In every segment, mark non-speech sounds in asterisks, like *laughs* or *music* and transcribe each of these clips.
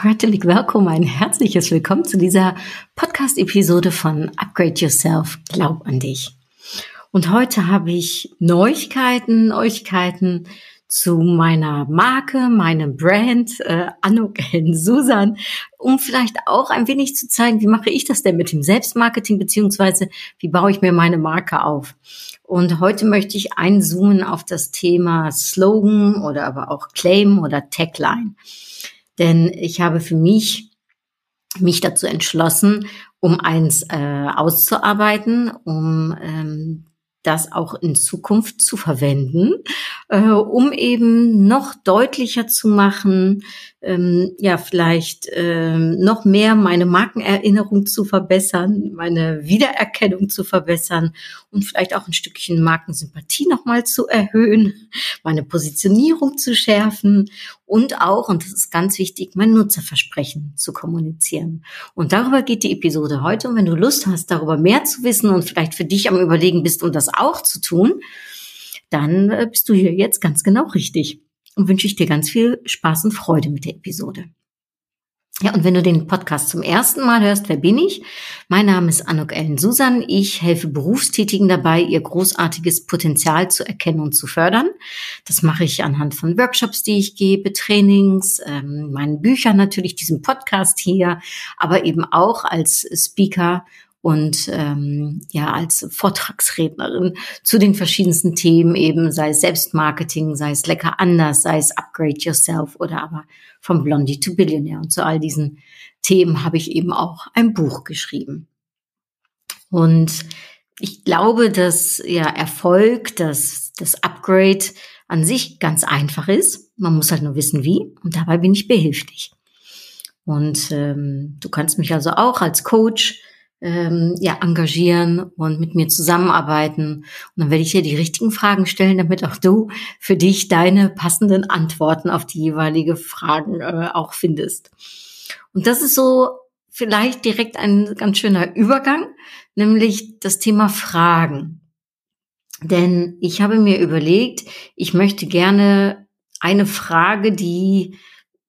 Herzlich willkommen, ein herzliches Willkommen zu dieser Podcast-Episode von Upgrade Yourself, Glaub an dich. Und heute habe ich Neuigkeiten, Neuigkeiten zu meiner Marke, meinem Brand, äh, Anuk Susan, um vielleicht auch ein wenig zu zeigen, wie mache ich das denn mit dem Selbstmarketing, beziehungsweise wie baue ich mir meine Marke auf. Und heute möchte ich einzoomen auf das Thema Slogan oder aber auch Claim oder Tagline. Denn ich habe für mich mich dazu entschlossen, um eins äh, auszuarbeiten, um ähm, das auch in Zukunft zu verwenden, äh, um eben noch deutlicher zu machen, ähm, ja, vielleicht ähm, noch mehr meine Markenerinnerung zu verbessern, meine Wiedererkennung zu verbessern und vielleicht auch ein Stückchen Markensympathie nochmal zu erhöhen, meine Positionierung zu schärfen und auch, und das ist ganz wichtig, mein Nutzerversprechen zu kommunizieren. Und darüber geht die Episode heute. Und wenn du Lust hast, darüber mehr zu wissen und vielleicht für dich am Überlegen bist, um das auch zu tun, dann äh, bist du hier jetzt ganz genau richtig und wünsche ich dir ganz viel Spaß und Freude mit der Episode. Ja, und wenn du den Podcast zum ersten Mal hörst, wer bin ich? Mein Name ist Anuk Ellen Susan. Ich helfe Berufstätigen dabei, ihr großartiges Potenzial zu erkennen und zu fördern. Das mache ich anhand von Workshops, die ich gebe, Trainings, ähm, meinen Büchern natürlich, diesem Podcast hier, aber eben auch als Speaker und ähm, ja als Vortragsrednerin zu den verschiedensten Themen eben, sei es Selbstmarketing, sei es lecker anders, sei es Upgrade Yourself oder aber vom Blondie to Billionaire. Und zu all diesen Themen habe ich eben auch ein Buch geschrieben. Und ich glaube, dass ja Erfolg, dass das Upgrade an sich ganz einfach ist. Man muss halt nur wissen, wie. Und dabei bin ich behilflich. Und ähm, du kannst mich also auch als Coach ähm, ja, engagieren und mit mir zusammenarbeiten. Und dann werde ich dir die richtigen Fragen stellen, damit auch du für dich deine passenden Antworten auf die jeweilige Fragen äh, auch findest. Und das ist so vielleicht direkt ein ganz schöner Übergang, nämlich das Thema Fragen. Denn ich habe mir überlegt, ich möchte gerne eine Frage, die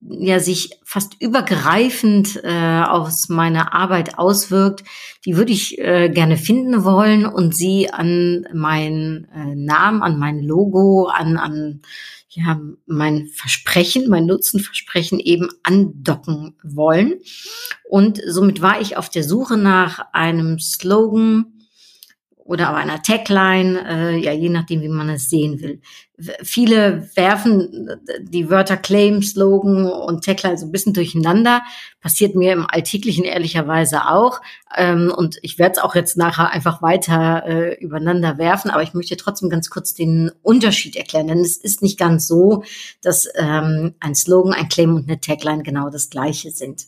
ja sich fast übergreifend äh, aus meiner Arbeit auswirkt, die würde ich äh, gerne finden wollen und sie an meinen äh, Namen, an mein Logo, an, an ja, mein Versprechen, mein Nutzenversprechen eben andocken wollen. Und somit war ich auf der Suche nach einem Slogan, oder aber einer Tagline, äh, ja, je nachdem, wie man es sehen will. Viele werfen die Wörter Claim, Slogan und Tagline so ein bisschen durcheinander. Passiert mir im Alltäglichen ehrlicherweise auch. Ähm, und ich werde es auch jetzt nachher einfach weiter äh, übereinander werfen. Aber ich möchte trotzdem ganz kurz den Unterschied erklären. Denn es ist nicht ganz so, dass ähm, ein Slogan, ein Claim und eine Tagline genau das gleiche sind.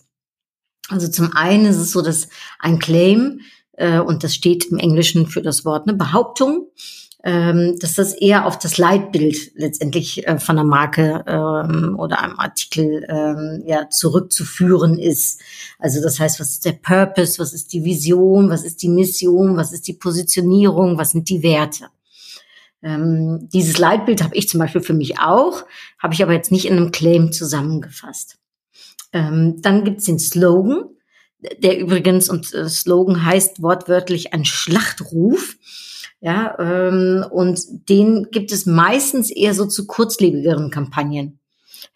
Also zum einen ist es so, dass ein Claim äh, und das steht im Englischen für das Wort ne, Behauptung, ähm, dass das eher auf das Leitbild letztendlich äh, von der Marke ähm, oder einem Artikel ähm, ja zurückzuführen ist. Also das heißt, was ist der Purpose, was ist die Vision, was ist die Mission, was ist die Positionierung, was sind die Werte. Ähm, dieses Leitbild habe ich zum Beispiel für mich auch, habe ich aber jetzt nicht in einem Claim zusammengefasst. Ähm, dann gibt's den Slogan der übrigens und äh, Slogan heißt wortwörtlich ein Schlachtruf. Ja, ähm, und den gibt es meistens eher so zu kurzlebigeren Kampagnen.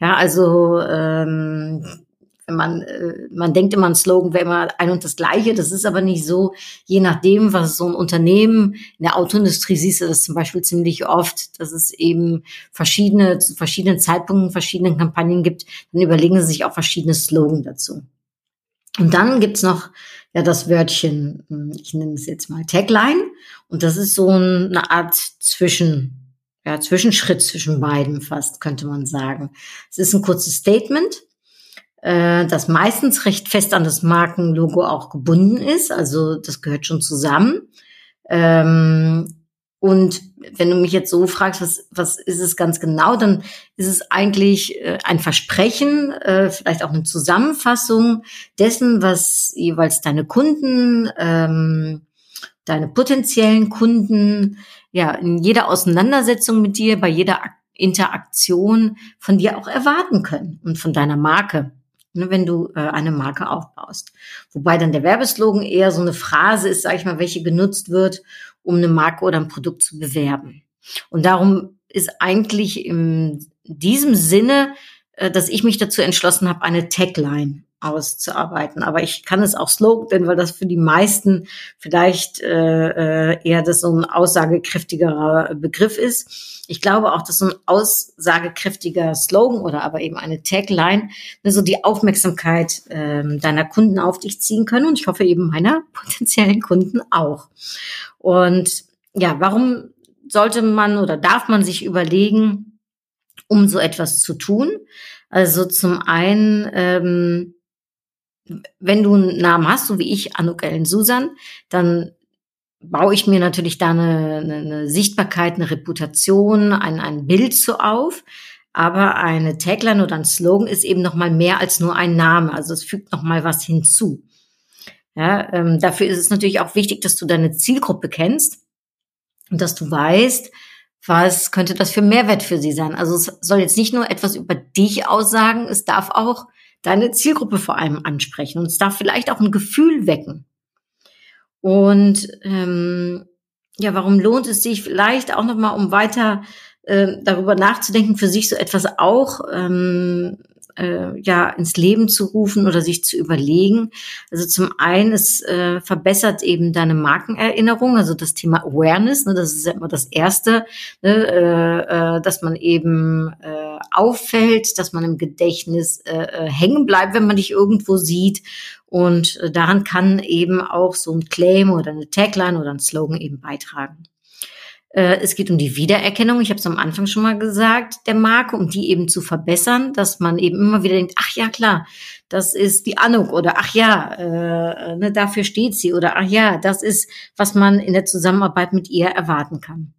Ja, also ähm, man äh, man denkt immer, ein Slogan wäre immer ein und das Gleiche. Das ist aber nicht so. Je nachdem, was so ein Unternehmen in der Autoindustrie siehst du das zum Beispiel ziemlich oft, dass es eben verschiedene zu verschiedenen Zeitpunkten verschiedene Kampagnen gibt. Dann überlegen sie sich auch verschiedene Slogan dazu. Und dann gibt's noch ja das Wörtchen, hm, ich nenne es jetzt mal Tagline. Und das ist so eine Art Zwischen, ja, Zwischenschritt zwischen beiden fast, könnte man sagen. Es ist ein kurzes Statement, äh, das meistens recht fest an das Markenlogo auch gebunden ist. Also das gehört schon zusammen. Ähm, und wenn du mich jetzt so fragst, was, was ist es ganz genau, dann ist es eigentlich äh, ein Versprechen, äh, vielleicht auch eine Zusammenfassung dessen, was jeweils deine Kunden, ähm, deine potenziellen Kunden, ja, in jeder Auseinandersetzung mit dir, bei jeder Interaktion von dir auch erwarten können und von deiner Marke ne, wenn du äh, eine Marke aufbaust. Wobei dann der Werbeslogan eher so eine Phrase ist, sage ich mal, welche genutzt wird, um eine Marke oder ein Produkt zu bewerben. Und darum ist eigentlich in diesem Sinne, äh, dass ich mich dazu entschlossen habe, eine Tagline auszuarbeiten. Aber ich kann es auch Slogan, weil das für die meisten vielleicht äh, äh, eher das so ein aussagekräftigerer Begriff ist. Ich glaube auch, dass so ein aussagekräftiger Slogan oder aber eben eine Tagline ne, so die Aufmerksamkeit äh, deiner Kunden auf dich ziehen können und ich hoffe eben meiner *laughs* potenziellen Kunden auch. Und ja, warum sollte man oder darf man sich überlegen, um so etwas zu tun? Also zum einen ähm, wenn du einen Namen hast, so wie ich, Anuk Ellen Susan, dann baue ich mir natürlich da eine, eine, Sichtbarkeit, eine Reputation, ein, ein Bild so auf. Aber eine Tagline oder ein Slogan ist eben noch mal mehr als nur ein Name. Also es fügt noch mal was hinzu. Ja, ähm, dafür ist es natürlich auch wichtig, dass du deine Zielgruppe kennst und dass du weißt, was könnte das für Mehrwert für sie sein. Also es soll jetzt nicht nur etwas über dich aussagen, es darf auch deine Zielgruppe vor allem ansprechen und es darf vielleicht auch ein Gefühl wecken. Und ähm, ja, warum lohnt es sich vielleicht auch nochmal, um weiter äh, darüber nachzudenken, für sich so etwas auch ähm, äh, ja ins Leben zu rufen oder sich zu überlegen. Also zum einen, es äh, verbessert eben deine Markenerinnerung, also das Thema Awareness, ne, das ist ja immer das Erste, ne, äh, äh, dass man eben äh, auffällt, dass man im Gedächtnis äh, äh, hängen bleibt, wenn man dich irgendwo sieht. Und äh, daran kann eben auch so ein Claim oder eine Tagline oder ein Slogan eben beitragen. Äh, es geht um die Wiedererkennung, ich habe es am Anfang schon mal gesagt, der Marke, um die eben zu verbessern, dass man eben immer wieder denkt, ach ja, klar, das ist die Anuk oder ach ja, äh, ne, dafür steht sie oder ach ja, das ist, was man in der Zusammenarbeit mit ihr erwarten kann.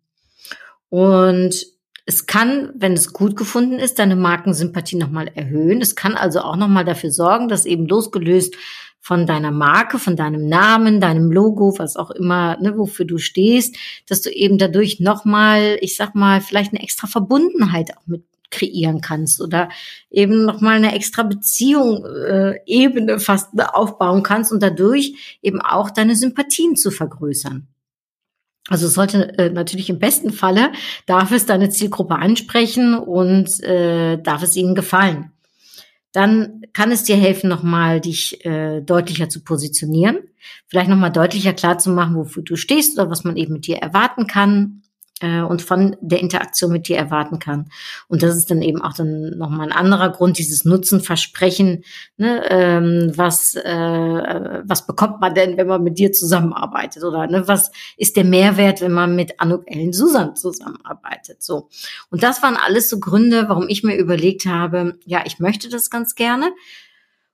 Und es kann, wenn es gut gefunden ist, deine Markensympathie nochmal erhöhen. Es kann also auch nochmal dafür sorgen, dass eben losgelöst von deiner Marke, von deinem Namen, deinem Logo, was auch immer, ne, wofür du stehst, dass du eben dadurch nochmal, ich sag mal, vielleicht eine extra Verbundenheit auch mit kreieren kannst oder eben nochmal eine extra Beziehung, äh, Ebene fast aufbauen kannst und dadurch eben auch deine Sympathien zu vergrößern. Also sollte äh, natürlich im besten Falle, darf es deine Zielgruppe ansprechen und äh, darf es ihnen gefallen. Dann kann es dir helfen, nochmal dich äh, deutlicher zu positionieren, vielleicht nochmal deutlicher klar zu machen, wofür du stehst oder was man eben mit dir erwarten kann äh, und von der Interaktion mit dir erwarten kann. Und das ist dann eben auch dann nochmal ein anderer Grund, dieses Nutzenversprechen. Ne, ähm, was, äh, was bekommt man denn, wenn man mit dir zusammenarbeitet? Oder ne, was ist der Mehrwert, wenn man mit Anuk Ellen Susan zusammenarbeitet? So. Und das waren alles so Gründe, warum ich mir überlegt habe, ja, ich möchte das ganz gerne.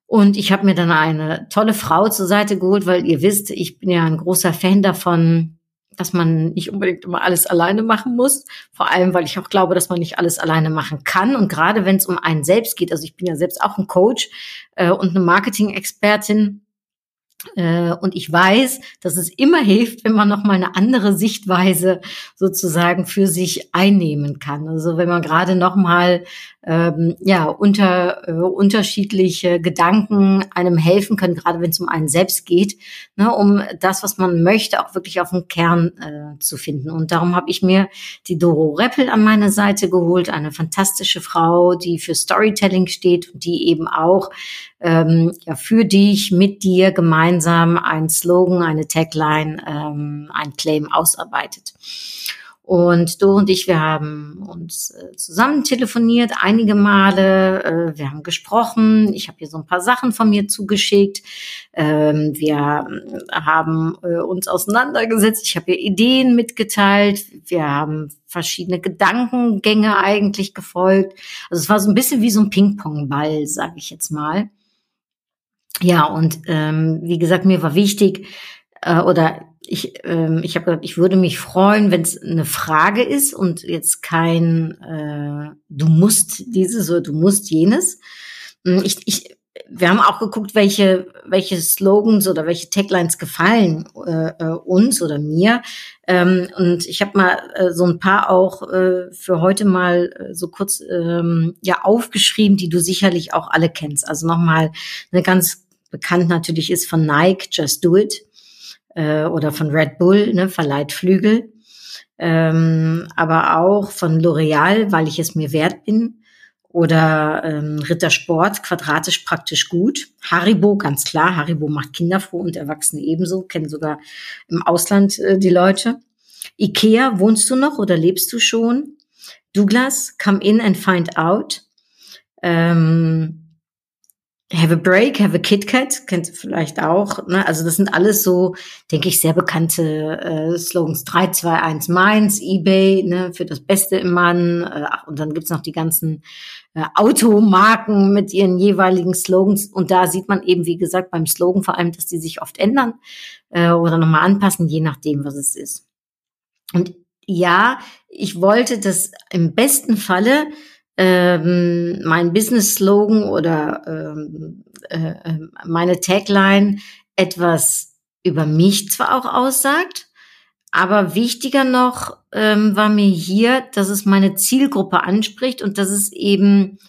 Und ich habe mir dann eine tolle Frau zur Seite geholt, weil ihr wisst, ich bin ja ein großer Fan davon, dass man nicht unbedingt immer alles alleine machen muss. Vor allem, weil ich auch glaube, dass man nicht alles alleine machen kann. Und gerade wenn es um einen selbst geht, also ich bin ja selbst auch ein Coach äh, und eine Marketing-Expertin, und ich weiß, dass es immer hilft, wenn man noch mal eine andere Sichtweise sozusagen für sich einnehmen kann. Also wenn man gerade noch mal ähm, ja unter äh, unterschiedliche Gedanken einem helfen können, gerade wenn es um einen selbst geht, ne, um das, was man möchte, auch wirklich auf den Kern äh, zu finden. Und darum habe ich mir die Doro Reppel an meine Seite geholt, eine fantastische Frau, die für Storytelling steht und die eben auch ähm, ja, für dich, mit dir gemeinsam ein Slogan, eine Tagline, ähm, ein Claim ausarbeitet. Und du und ich, wir haben uns äh, zusammen telefoniert, einige Male. Äh, wir haben gesprochen. Ich habe hier so ein paar Sachen von mir zugeschickt. Ähm, wir haben äh, uns auseinandergesetzt. Ich habe ihr Ideen mitgeteilt. Wir haben verschiedene Gedankengänge eigentlich gefolgt. Also es war so ein bisschen wie so ein Ping-Pong-Ball, sage ich jetzt mal. Ja, und ähm, wie gesagt, mir war wichtig, äh, oder ich, ähm, ich habe gesagt, ich würde mich freuen, wenn es eine Frage ist und jetzt kein äh, du musst dieses oder du musst jenes. Hm, ich, ich, wir haben auch geguckt, welche, welche Slogans oder welche Taglines gefallen äh, äh, uns oder mir. Ähm, und ich habe mal äh, so ein paar auch äh, für heute mal äh, so kurz ähm, ja aufgeschrieben, die du sicherlich auch alle kennst. Also nochmal eine ganz bekannt natürlich ist von Nike, Just Do It äh, oder von Red Bull, ne, verleiht Flügel. Ähm, aber auch von L'Oreal, weil ich es mir wert bin. Oder ähm, Rittersport, quadratisch praktisch gut. Haribo, ganz klar, Haribo macht Kinder froh und Erwachsene ebenso, kennen sogar im Ausland äh, die Leute. Ikea, wohnst du noch oder lebst du schon? Douglas, come in and find out. Ähm, Have a Break, Have a Kit Kat, kennt ihr vielleicht auch. Ne? Also das sind alles so, denke ich, sehr bekannte äh, Slogans. 321 Mainz, Ebay, ne, für das Beste im Mann. Äh, und dann gibt's noch die ganzen äh, Automarken mit ihren jeweiligen Slogans. Und da sieht man eben, wie gesagt, beim Slogan vor allem, dass die sich oft ändern äh, oder nochmal anpassen, je nachdem, was es ist. Und ja, ich wollte das im besten Falle ähm, mein Business-Slogan oder ähm, äh, äh, meine Tagline etwas über mich zwar auch aussagt, aber wichtiger noch ähm, war mir hier, dass es meine Zielgruppe anspricht und dass es eben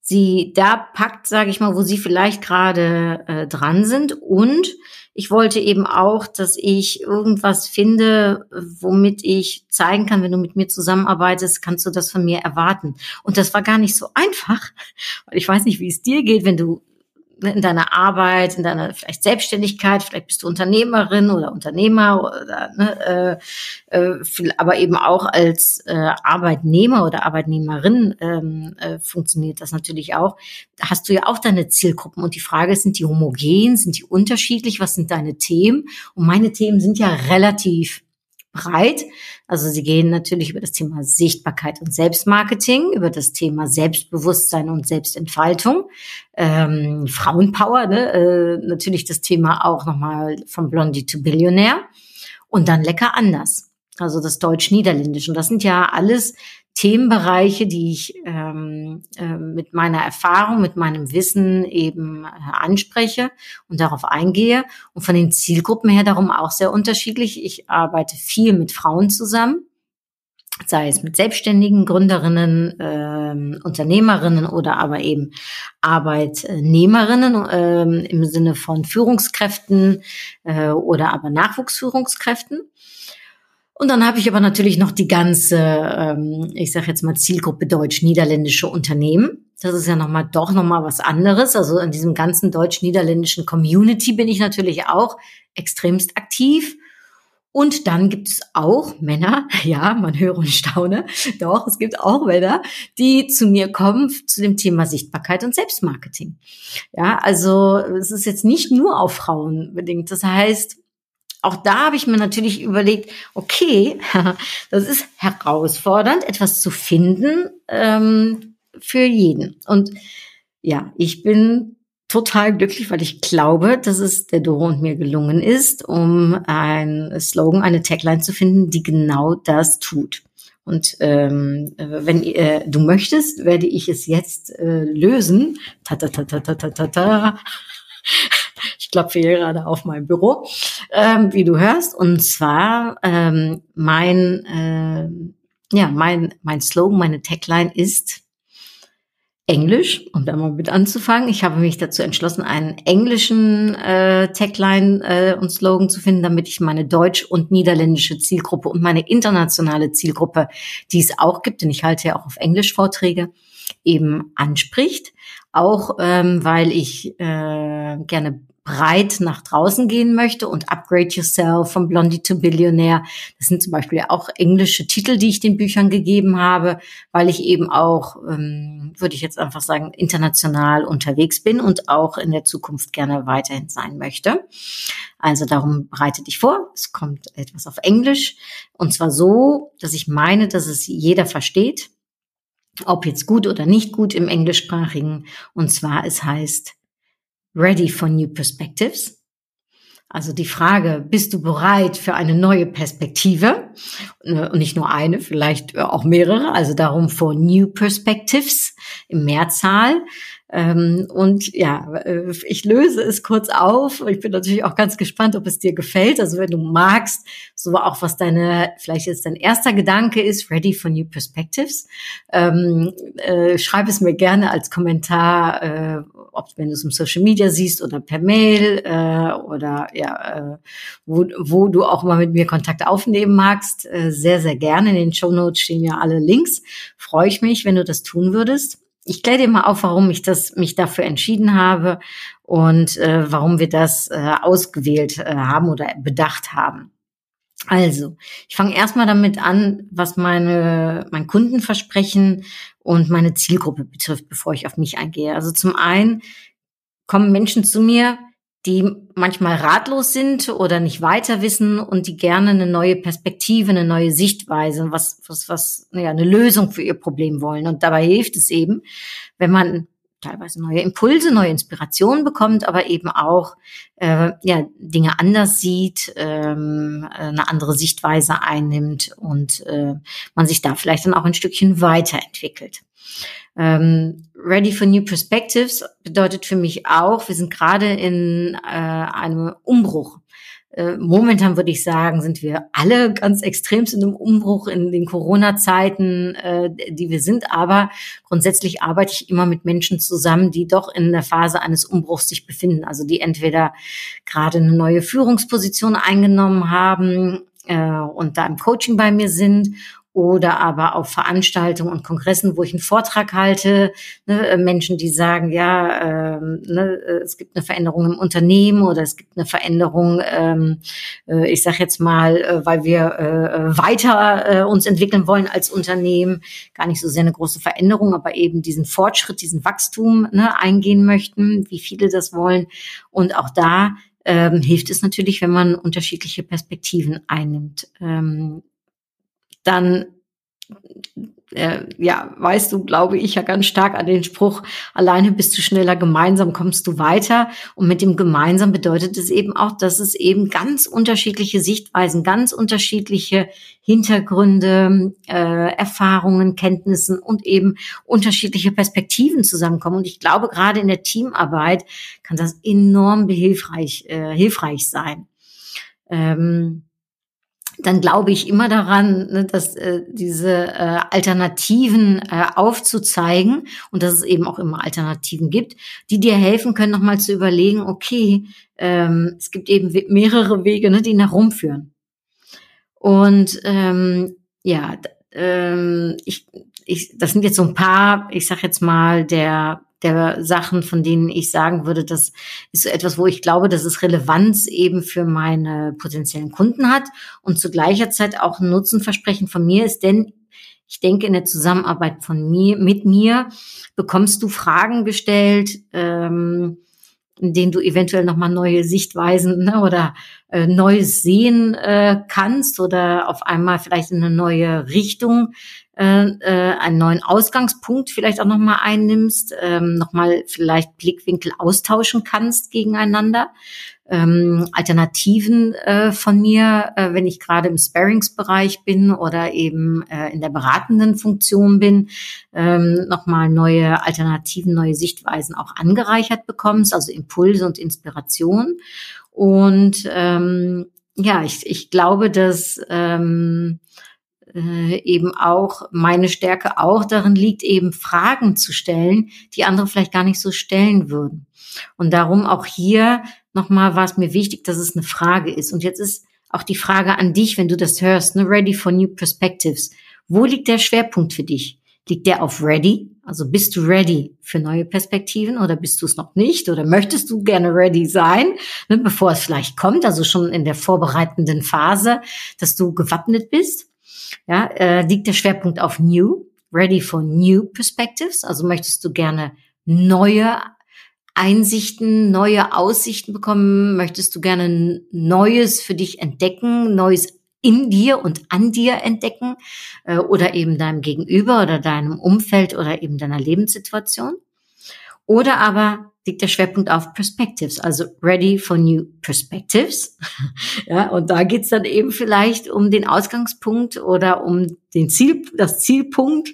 sie da packt, sage ich mal, wo sie vielleicht gerade äh, dran sind und ich wollte eben auch, dass ich irgendwas finde, womit ich zeigen kann, wenn du mit mir zusammenarbeitest, kannst du das von mir erwarten. Und das war gar nicht so einfach. Ich weiß nicht, wie es dir geht, wenn du in deiner Arbeit, in deiner vielleicht Selbstständigkeit, vielleicht bist du Unternehmerin oder Unternehmer oder ne, äh, äh, aber eben auch als äh, Arbeitnehmer oder Arbeitnehmerin ähm, äh, funktioniert das natürlich auch. Da hast du ja auch deine Zielgruppen und die Frage ist, sind die homogen, sind die unterschiedlich, was sind deine Themen? Und meine Themen sind ja relativ breit. Also sie gehen natürlich über das Thema Sichtbarkeit und Selbstmarketing, über das Thema Selbstbewusstsein und Selbstentfaltung, ähm, Frauenpower, ne? äh, natürlich das Thema auch nochmal vom Blondie to Billionaire und dann lecker anders. Also das Deutsch-Niederländisch. Und das sind ja alles Themenbereiche, die ich ähm, äh, mit meiner Erfahrung, mit meinem Wissen eben äh, anspreche und darauf eingehe. Und von den Zielgruppen her darum auch sehr unterschiedlich. Ich arbeite viel mit Frauen zusammen sei es mit Selbstständigen, Gründerinnen, ähm, Unternehmerinnen oder aber eben Arbeitnehmerinnen ähm, im Sinne von Führungskräften äh, oder aber Nachwuchsführungskräften. Und dann habe ich aber natürlich noch die ganze, ähm, ich sage jetzt mal Zielgruppe deutsch-niederländische Unternehmen. Das ist ja nochmal doch nochmal was anderes. Also in diesem ganzen deutsch-niederländischen Community bin ich natürlich auch extremst aktiv. Und dann gibt es auch Männer, *laughs* ja, man höre und staune, *laughs* doch, es gibt auch Männer, die zu mir kommen zu dem Thema Sichtbarkeit und Selbstmarketing. Ja, also es ist jetzt nicht nur auf Frauen bedingt. Das heißt, auch da habe ich mir natürlich überlegt, okay, *laughs* das ist herausfordernd, etwas zu finden ähm, für jeden. Und ja, ich bin total glücklich, weil ich glaube, dass es der Doro und mir gelungen ist, um ein Slogan, eine Tagline zu finden, die genau das tut. Und ähm, wenn äh, du möchtest, werde ich es jetzt äh, lösen. Ta ta ta ta ta ta ta. *laughs* Ich klopfe hier gerade auf mein Büro, ähm, wie du hörst. Und zwar ähm, mein, äh, ja, mein, mein Slogan, meine Tagline ist Englisch, um da mal mit anzufangen. Ich habe mich dazu entschlossen, einen englischen äh, Tagline äh, und Slogan zu finden, damit ich meine deutsch- und niederländische Zielgruppe und meine internationale Zielgruppe, die es auch gibt, denn ich halte ja auch auf Englisch Vorträge, eben anspricht. Auch ähm, weil ich äh, gerne breit nach draußen gehen möchte und Upgrade Yourself von Blondie to Billionaire. Das sind zum Beispiel auch englische Titel, die ich den Büchern gegeben habe, weil ich eben auch, ähm, würde ich jetzt einfach sagen, international unterwegs bin und auch in der Zukunft gerne weiterhin sein möchte. Also darum bereite dich vor. Es kommt etwas auf Englisch und zwar so, dass ich meine, dass es jeder versteht, ob jetzt gut oder nicht gut im englischsprachigen. Und zwar es heißt ready for new perspectives? Also die Frage, bist du bereit für eine neue Perspektive? Und nicht nur eine, vielleicht auch mehrere. Also darum for new perspectives im Mehrzahl. Ähm, und ja, äh, ich löse es kurz auf. Ich bin natürlich auch ganz gespannt, ob es dir gefällt. Also wenn du magst, so auch was deine, vielleicht jetzt dein erster Gedanke ist, ready for new perspectives. Ähm, äh, schreib es mir gerne als Kommentar, äh, ob wenn du es im Social Media siehst oder per Mail äh, oder ja, äh, wo, wo du auch mal mit mir Kontakt aufnehmen magst. Äh, sehr, sehr gerne. In den Show Notes stehen ja alle Links. Freue ich mich, wenn du das tun würdest ich kläre dir mal auf, warum ich das mich dafür entschieden habe und äh, warum wir das äh, ausgewählt äh, haben oder bedacht haben. Also, ich fange erstmal damit an, was meine mein Kundenversprechen und meine Zielgruppe betrifft, bevor ich auf mich eingehe. Also zum einen kommen Menschen zu mir, die manchmal ratlos sind oder nicht weiter wissen und die gerne eine neue Perspektive, eine neue Sichtweise, was, was, was, ja, eine Lösung für ihr Problem wollen. Und dabei hilft es eben, wenn man teilweise neue Impulse, neue Inspirationen bekommt, aber eben auch äh, ja, Dinge anders sieht, ähm, eine andere Sichtweise einnimmt und äh, man sich da vielleicht dann auch ein Stückchen weiterentwickelt. Ähm, Ready for New Perspectives bedeutet für mich auch, wir sind gerade in äh, einem Umbruch. Äh, momentan würde ich sagen, sind wir alle ganz extrem in einem Umbruch in den Corona-Zeiten, äh, die wir sind. Aber grundsätzlich arbeite ich immer mit Menschen zusammen, die doch in der Phase eines Umbruchs sich befinden. Also die entweder gerade eine neue Führungsposition eingenommen haben äh, und da im Coaching bei mir sind oder aber auf Veranstaltungen und Kongressen, wo ich einen Vortrag halte, ne, äh, Menschen, die sagen, ja, ähm, ne, äh, es gibt eine Veränderung im Unternehmen oder es gibt eine Veränderung, ähm, äh, ich sage jetzt mal, äh, weil wir äh, weiter äh, uns entwickeln wollen als Unternehmen, gar nicht so sehr eine große Veränderung, aber eben diesen Fortschritt, diesen Wachstum ne, eingehen möchten, wie viele das wollen. Und auch da ähm, hilft es natürlich, wenn man unterschiedliche Perspektiven einnimmt. Ähm, dann äh, ja, weißt du, glaube ich ja ganz stark an den Spruch, alleine bist du schneller, gemeinsam kommst du weiter. Und mit dem gemeinsam bedeutet es eben auch, dass es eben ganz unterschiedliche Sichtweisen, ganz unterschiedliche Hintergründe, äh, Erfahrungen, Kenntnissen und eben unterschiedliche Perspektiven zusammenkommen. Und ich glaube, gerade in der Teamarbeit kann das enorm behilfreich, äh, hilfreich sein. Ähm, dann glaube ich immer daran, ne, dass äh, diese äh, Alternativen äh, aufzuzeigen und dass es eben auch immer Alternativen gibt, die dir helfen können, nochmal zu überlegen, okay, ähm, es gibt eben mehrere Wege, ne, die nach Rom führen. Und ähm, ja, ähm, ich, ich, das sind jetzt so ein paar, ich sag jetzt mal, der der Sachen, von denen ich sagen würde, das ist so etwas, wo ich glaube, dass es Relevanz eben für meine potenziellen Kunden hat und zu gleicher Zeit auch ein Nutzenversprechen von mir ist, denn ich denke, in der Zusammenarbeit von mir, mit mir bekommst du Fragen gestellt, ähm, in denen du eventuell nochmal neue Sichtweisen ne, oder äh, Neues sehen äh, kannst oder auf einmal vielleicht in eine neue Richtung äh, äh, einen neuen Ausgangspunkt vielleicht auch nochmal einnimmst, ähm, nochmal vielleicht Blickwinkel austauschen kannst gegeneinander. Ähm, Alternativen äh, von mir, äh, wenn ich gerade im Sparings-Bereich bin oder eben äh, in der beratenden Funktion bin, ähm, nochmal neue Alternativen, neue Sichtweisen auch angereichert bekommst, also Impulse und Inspiration. Und ähm, ja, ich, ich glaube, dass ähm, äh, eben auch meine Stärke auch darin liegt, eben Fragen zu stellen, die andere vielleicht gar nicht so stellen würden. Und darum auch hier nochmal war es mir wichtig, dass es eine Frage ist. Und jetzt ist auch die Frage an dich, wenn du das hörst, ne, ready for new perspectives. Wo liegt der Schwerpunkt für dich? Liegt der auf ready? Also bist du ready für neue Perspektiven oder bist du es noch nicht? Oder möchtest du gerne ready sein, ne, bevor es vielleicht kommt, also schon in der vorbereitenden Phase, dass du gewappnet bist? ja, äh, liegt der Schwerpunkt auf New, ready for new perspectives. Also möchtest du gerne neue Einsichten, neue Aussichten bekommen? Möchtest du gerne Neues für dich entdecken, Neues in dir und an dir entdecken äh, oder eben deinem Gegenüber oder deinem Umfeld oder eben deiner Lebenssituation? Oder aber liegt der Schwerpunkt auf Perspectives, also Ready for New Perspectives. *laughs* ja, und da geht's dann eben vielleicht um den Ausgangspunkt oder um den Ziel, das Zielpunkt,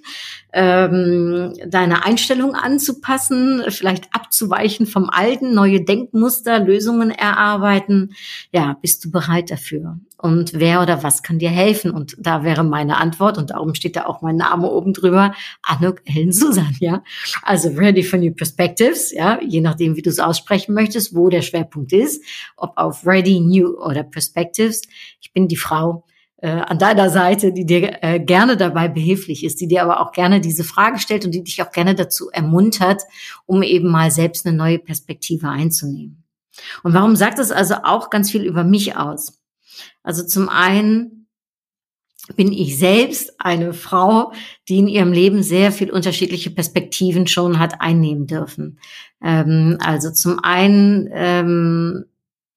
ähm, deine Einstellung anzupassen, vielleicht abzuweichen vom Alten, neue Denkmuster, Lösungen erarbeiten. Ja, bist du bereit dafür? Und wer oder was kann dir helfen? Und da wäre meine Antwort, und darum steht da auch mein Name oben drüber, Anuk Ellen Susan, ja. Also ready for new perspectives, ja, je nachdem, wie du es aussprechen möchtest, wo der Schwerpunkt ist, ob auf ready, new oder perspectives. Ich bin die Frau, äh, an deiner Seite, die dir äh, gerne dabei behilflich ist, die dir aber auch gerne diese Frage stellt und die dich auch gerne dazu ermuntert, um eben mal selbst eine neue Perspektive einzunehmen. Und warum sagt es also auch ganz viel über mich aus? Also zum einen bin ich selbst eine Frau, die in ihrem Leben sehr viel unterschiedliche Perspektiven schon hat einnehmen dürfen. Ähm, also zum einen, ähm,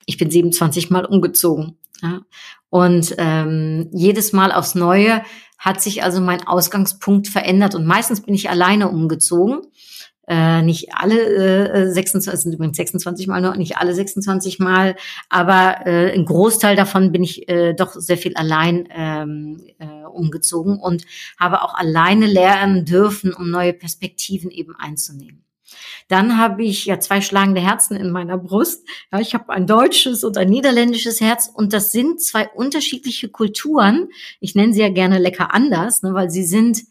ich bin 27 Mal umgezogen. Ja? Und ähm, jedes Mal aufs Neue hat sich also mein Ausgangspunkt verändert. Und meistens bin ich alleine umgezogen. Äh, nicht alle äh, 26, sind übrigens 26 Mal nur, nicht alle 26 Mal, aber äh, ein Großteil davon bin ich äh, doch sehr viel allein ähm, äh, umgezogen und habe auch alleine lernen dürfen, um neue Perspektiven eben einzunehmen. Dann habe ich ja zwei schlagende Herzen in meiner Brust. Ja, ich habe ein deutsches und ein niederländisches Herz und das sind zwei unterschiedliche Kulturen. Ich nenne sie ja gerne lecker anders, ne, weil sie sind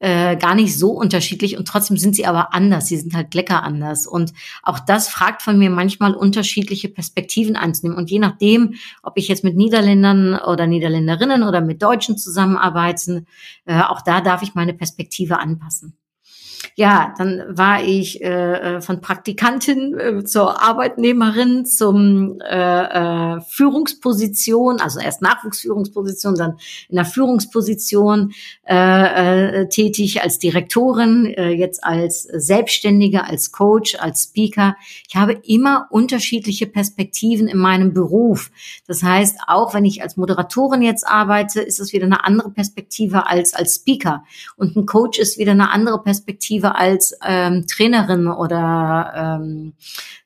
äh, gar nicht so unterschiedlich und trotzdem sind sie aber anders. Sie sind halt lecker anders. Und auch das fragt von mir manchmal unterschiedliche Perspektiven einzunehmen. Und je nachdem, ob ich jetzt mit Niederländern oder Niederländerinnen oder mit Deutschen zusammenarbeite, äh, auch da darf ich meine Perspektive anpassen ja, dann war ich äh, äh, von Praktikantin äh, zur Arbeitnehmerin zum äh, äh, Führungsposition, also erst Nachwuchsführungsposition, dann in der Führungsposition äh, äh, tätig als Direktorin, äh, jetzt als Selbstständige, als Coach, als Speaker. Ich habe immer unterschiedliche Perspektiven in meinem Beruf. Das heißt, auch wenn ich als Moderatorin jetzt arbeite, ist es wieder eine andere Perspektive als als Speaker. Und ein Coach ist wieder eine andere Perspektive als ähm, Trainerin oder ähm,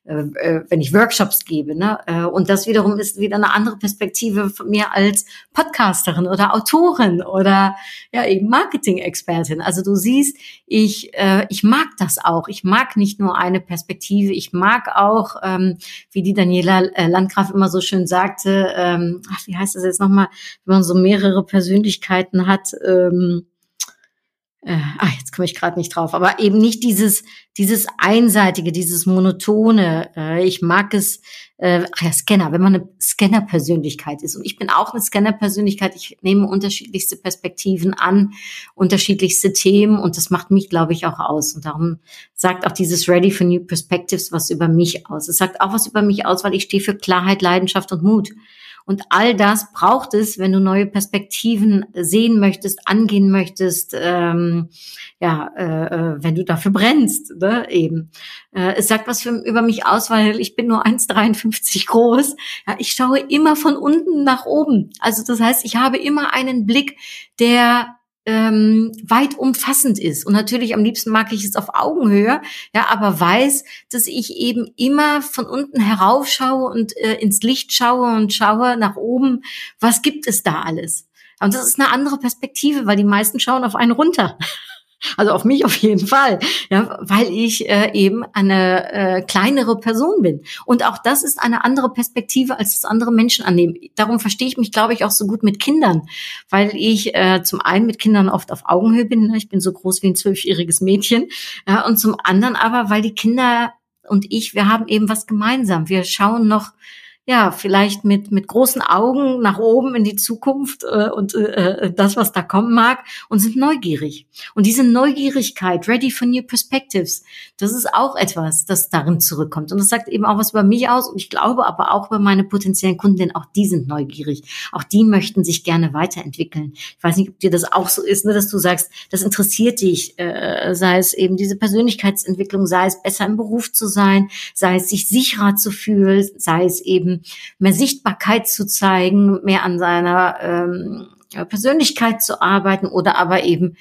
äh, äh, wenn ich Workshops gebe. Ne? Äh, und das wiederum ist wieder eine andere Perspektive von mir als Podcasterin oder Autorin oder ja eben Marketing-Expertin. Also du siehst, ich äh, ich mag das auch. Ich mag nicht nur eine Perspektive. Ich mag auch, ähm, wie die Daniela äh, Landgraf immer so schön sagte, ähm, ach, wie heißt das jetzt nochmal, wenn man so mehrere Persönlichkeiten hat. Ähm, äh, ah, jetzt komme ich gerade nicht drauf, aber eben nicht dieses, dieses einseitige, dieses monotone. Äh, ich mag es, äh, ach ja, Scanner, wenn man eine Scanner-Persönlichkeit ist. Und ich bin auch eine Scanner-Persönlichkeit. Ich nehme unterschiedlichste Perspektiven an, unterschiedlichste Themen und das macht mich, glaube ich, auch aus. Und darum sagt auch dieses Ready for New Perspectives was über mich aus. Es sagt auch was über mich aus, weil ich stehe für Klarheit, Leidenschaft und Mut. Und all das braucht es, wenn du neue Perspektiven sehen möchtest, angehen möchtest, ähm, ja, äh, äh wenn du dafür brennst, ne, eben. Äh, es sagt was für, über mich aus, weil ich bin nur 1,53 groß. Ja, ich schaue immer von unten nach oben. Also das heißt, ich habe immer einen Blick, der ähm, weit umfassend ist. Und natürlich am liebsten mag ich es auf Augenhöhe, ja, aber weiß, dass ich eben immer von unten heraufschaue und äh, ins Licht schaue und schaue nach oben, was gibt es da alles. Und das ist eine andere Perspektive, weil die meisten schauen auf einen runter. Also auf mich auf jeden Fall, ja, weil ich äh, eben eine äh, kleinere Person bin. Und auch das ist eine andere Perspektive, als das andere Menschen annehmen. Darum verstehe ich mich, glaube ich, auch so gut mit Kindern, weil ich äh, zum einen mit Kindern oft auf Augenhöhe bin. Ne? Ich bin so groß wie ein zwölfjähriges Mädchen. Ja, und zum anderen aber, weil die Kinder und ich, wir haben eben was gemeinsam. Wir schauen noch ja, vielleicht mit, mit großen Augen nach oben in die Zukunft äh, und äh, das, was da kommen mag und sind neugierig. Und diese Neugierigkeit, ready for new perspectives, das ist auch etwas, das darin zurückkommt. Und das sagt eben auch was über mich aus und ich glaube aber auch über meine potenziellen Kunden, denn auch die sind neugierig. Auch die möchten sich gerne weiterentwickeln. Ich weiß nicht, ob dir das auch so ist, ne, dass du sagst, das interessiert dich, äh, sei es eben diese Persönlichkeitsentwicklung, sei es besser im Beruf zu sein, sei es sich sicherer zu fühlen, sei es eben mehr Sichtbarkeit zu zeigen, mehr an seiner ähm, Persönlichkeit zu arbeiten oder aber eben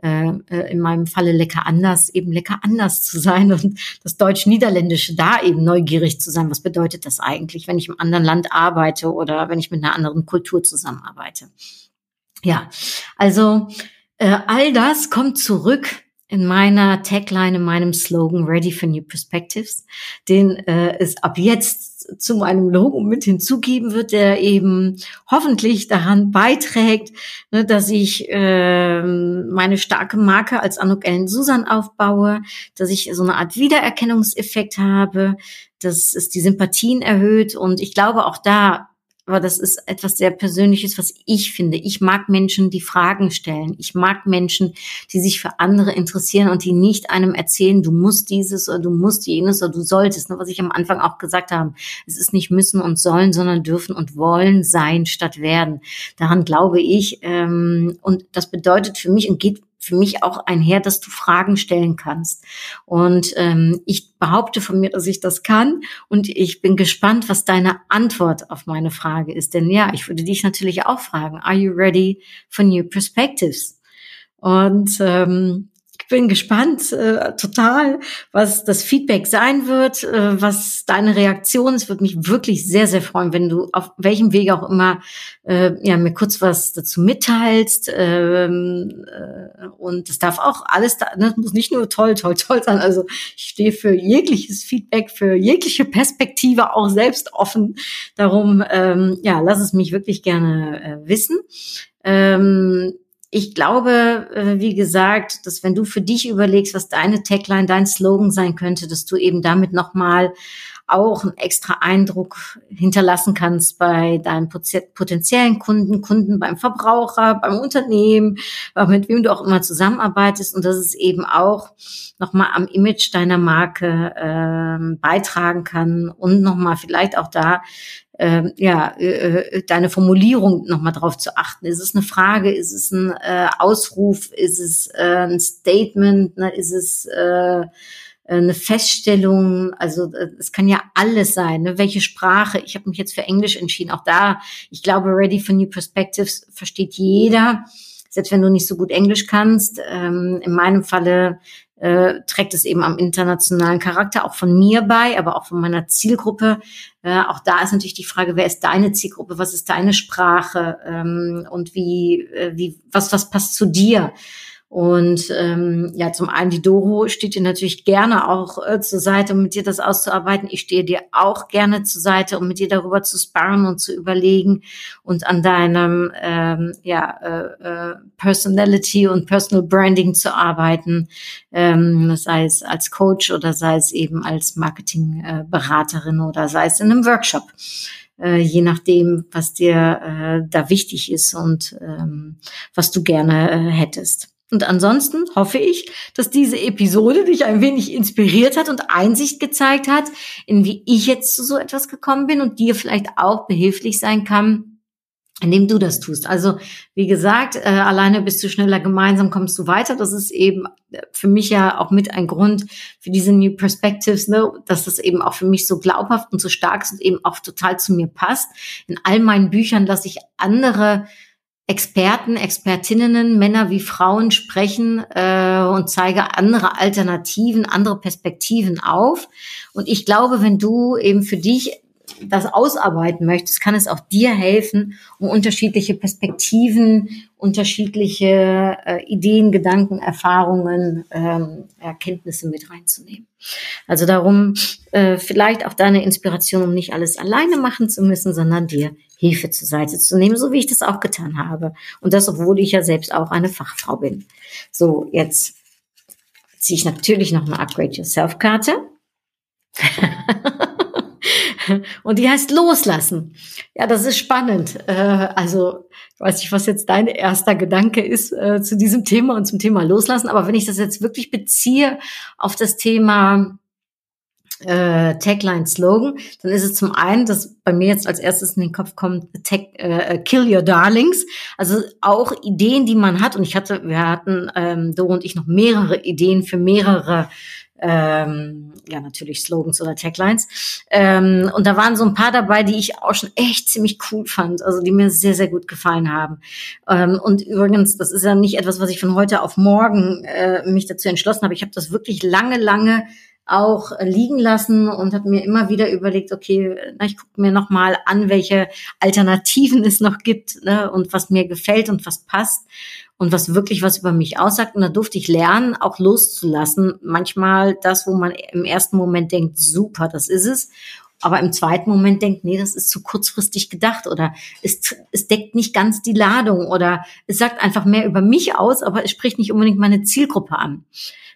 äh, äh, in meinem Falle lecker anders, eben lecker anders zu sein und das Deutsch-Niederländische da eben neugierig zu sein. Was bedeutet das eigentlich, wenn ich im anderen Land arbeite oder wenn ich mit einer anderen Kultur zusammenarbeite? Ja, also äh, all das kommt zurück in meiner Tagline, in meinem Slogan Ready for New Perspectives, den äh, es ab jetzt zu meinem Logo mit hinzugeben wird, der eben hoffentlich daran beiträgt, ne, dass ich äh, meine starke Marke als Anuk Ellen Susan aufbaue, dass ich so eine Art Wiedererkennungseffekt habe, dass es die Sympathien erhöht. Und ich glaube auch da aber das ist etwas sehr Persönliches, was ich finde. Ich mag Menschen, die Fragen stellen. Ich mag Menschen, die sich für andere interessieren und die nicht einem erzählen, du musst dieses oder du musst jenes oder du solltest. Was ich am Anfang auch gesagt habe. Es ist nicht müssen und sollen, sondern dürfen und wollen sein statt werden. Daran glaube ich. Ähm, und das bedeutet für mich und geht für mich auch einher, dass du Fragen stellen kannst. Und ähm, ich behaupte von mir, dass ich das kann. Und ich bin gespannt, was deine Antwort auf meine Frage ist. Denn ja, ich würde dich natürlich auch fragen, are you ready for new perspectives? Und ähm, bin gespannt äh, total, was das Feedback sein wird, äh, was deine Reaktion ist. Würde mich wirklich sehr, sehr freuen, wenn du auf welchem Weg auch immer äh, ja, mir kurz was dazu mitteilst. Ähm, äh, und es darf auch alles, da, das ne, muss nicht nur toll, toll, toll sein. Also ich stehe für jegliches Feedback, für jegliche Perspektive auch selbst offen. Darum, ähm, ja, lass es mich wirklich gerne äh, wissen. Ähm, ich glaube, äh, wie gesagt, dass wenn du für dich überlegst, was deine Tagline, dein Slogan sein könnte, dass du eben damit nochmal auch einen extra Eindruck hinterlassen kannst bei deinen potenziellen Kunden, Kunden beim Verbraucher, beim Unternehmen, mit wem du auch immer zusammenarbeitest. Und dass es eben auch nochmal am Image deiner Marke äh, beitragen kann und nochmal vielleicht auch da äh, ja, äh, deine Formulierung nochmal drauf zu achten. Ist es eine Frage? Ist es ein äh, Ausruf? Ist es äh, ein Statement? Ne? Ist es äh, eine Feststellung, also äh, es kann ja alles sein, ne? welche Sprache. Ich habe mich jetzt für Englisch entschieden. Auch da, ich glaube, Ready for New Perspectives versteht jeder, selbst wenn du nicht so gut Englisch kannst. Ähm, in meinem Falle äh, trägt es eben am internationalen Charakter auch von mir bei, aber auch von meiner Zielgruppe. Äh, auch da ist natürlich die Frage, wer ist deine Zielgruppe, was ist deine Sprache ähm, und wie, äh, wie, was, was passt zu dir? Und ähm, ja, zum einen die Doro steht dir natürlich gerne auch äh, zur Seite, um mit dir das auszuarbeiten. Ich stehe dir auch gerne zur Seite, um mit dir darüber zu sparren und zu überlegen und an deinem ähm, ja, äh, äh, Personality und Personal Branding zu arbeiten, ähm, sei es als Coach oder sei es eben als Marketingberaterin oder sei es in einem Workshop äh, je nachdem, was dir äh, da wichtig ist und ähm, was du gerne äh, hättest. Und ansonsten hoffe ich, dass diese Episode dich ein wenig inspiriert hat und Einsicht gezeigt hat, in wie ich jetzt zu so etwas gekommen bin und dir vielleicht auch behilflich sein kann, indem du das tust. Also wie gesagt, äh, alleine bist du schneller, gemeinsam kommst du weiter. Das ist eben äh, für mich ja auch mit ein Grund für diese New Perspectives, ne, dass das eben auch für mich so glaubhaft und so stark ist und eben auch total zu mir passt. In all meinen Büchern lasse ich andere Experten, Expertinnen, Männer wie Frauen sprechen äh, und zeige andere Alternativen, andere Perspektiven auf. Und ich glaube, wenn du eben für dich das ausarbeiten möchtest, kann es auch dir helfen, um unterschiedliche Perspektiven, unterschiedliche äh, Ideen, Gedanken, Erfahrungen, ähm, Erkenntnisse mit reinzunehmen. Also darum äh, vielleicht auch deine Inspiration, um nicht alles alleine machen zu müssen, sondern dir Hilfe zur Seite zu nehmen, so wie ich das auch getan habe. Und das, obwohl ich ja selbst auch eine Fachfrau bin. So, jetzt ziehe ich natürlich noch eine Upgrade Yourself Karte. *laughs* *laughs* Und die heißt Loslassen. Ja, das ist spannend. Äh, also, ich weiß nicht, was jetzt dein erster Gedanke ist äh, zu diesem Thema und zum Thema Loslassen. Aber wenn ich das jetzt wirklich beziehe auf das Thema äh, Tagline Slogan, dann ist es zum einen, dass bei mir jetzt als erstes in den Kopf kommt, Tag, äh, Kill Your Darlings. Also auch Ideen, die man hat. Und ich hatte, wir hatten, ähm, Do und ich noch mehrere Ideen für mehrere ähm, ja natürlich Slogans oder Taglines. Ähm, und da waren so ein paar dabei, die ich auch schon echt ziemlich cool fand, also die mir sehr, sehr gut gefallen haben. Ähm, und übrigens, das ist ja nicht etwas, was ich von heute auf morgen äh, mich dazu entschlossen habe. Ich habe das wirklich lange, lange auch liegen lassen und habe mir immer wieder überlegt, okay, na, ich gucke mir noch mal an, welche Alternativen es noch gibt ne, und was mir gefällt und was passt und was wirklich was über mich aussagt. Und da durfte ich lernen, auch loszulassen. Manchmal das, wo man im ersten Moment denkt, super, das ist es. Aber im zweiten Moment denkt, nee, das ist zu kurzfristig gedacht oder es, es deckt nicht ganz die Ladung oder es sagt einfach mehr über mich aus, aber es spricht nicht unbedingt meine Zielgruppe an.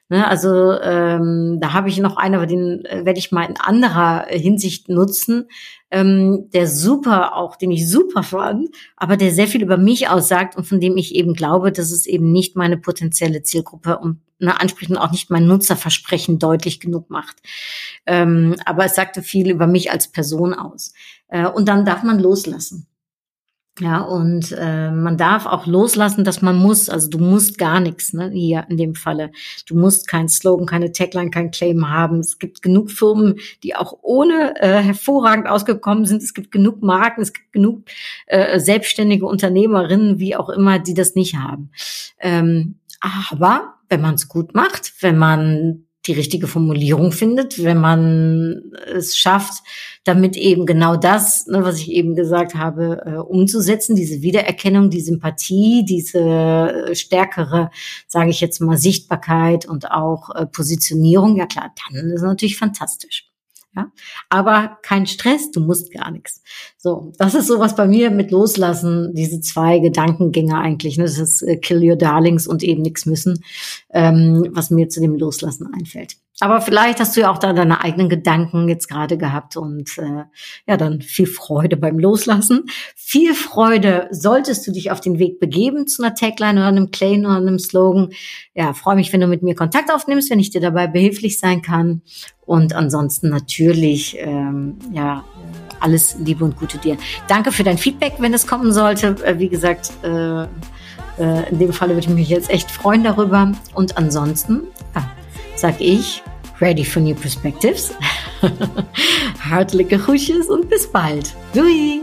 Ne, also ähm, da habe ich noch einen, aber den äh, werde ich mal in anderer Hinsicht nutzen, ähm, der super auch, den ich super fand, aber der sehr viel über mich aussagt und von dem ich eben glaube, dass es eben nicht meine potenzielle Zielgruppe und ne, ansprechend auch nicht mein Nutzerversprechen deutlich genug macht. Ähm, aber es sagte viel über mich als Person aus. Äh, und dann darf man loslassen. Ja, und äh, man darf auch loslassen, dass man muss. Also du musst gar nichts, ne, hier in dem Falle. Du musst kein Slogan, keine Tagline, kein Claim haben. Es gibt genug Firmen, die auch ohne äh, hervorragend ausgekommen sind. Es gibt genug Marken, es gibt genug äh, selbstständige Unternehmerinnen, wie auch immer, die das nicht haben. Ähm, aber wenn man es gut macht, wenn man die richtige Formulierung findet, wenn man es schafft, damit eben genau das, ne, was ich eben gesagt habe, äh, umzusetzen, diese Wiedererkennung, die Sympathie, diese äh, stärkere, sage ich jetzt mal, Sichtbarkeit und auch äh, Positionierung, ja klar, dann ist es natürlich fantastisch. Ja, aber kein Stress, du musst gar nichts. So, das ist sowas bei mir mit Loslassen, diese zwei Gedankengänge eigentlich. Ne? Das ist äh, Kill Your Darlings und eben nichts müssen, ähm, was mir zu dem Loslassen einfällt. Aber vielleicht hast du ja auch da deine eigenen Gedanken jetzt gerade gehabt und äh, ja, dann viel Freude beim Loslassen. Viel Freude solltest du dich auf den Weg begeben zu einer Tagline oder einem Claim oder einem Slogan. Ja, freue mich, wenn du mit mir Kontakt aufnimmst, wenn ich dir dabei behilflich sein kann. Und ansonsten natürlich, ähm, ja, alles Liebe und Gute dir. Danke für dein Feedback, wenn es kommen sollte. Äh, wie gesagt, äh, äh, in dem Falle würde ich mich jetzt echt freuen darüber. Und ansonsten, ja, sag ich, ready for new perspectives. *laughs* Hartelijke groetjes und bis bald. Doei!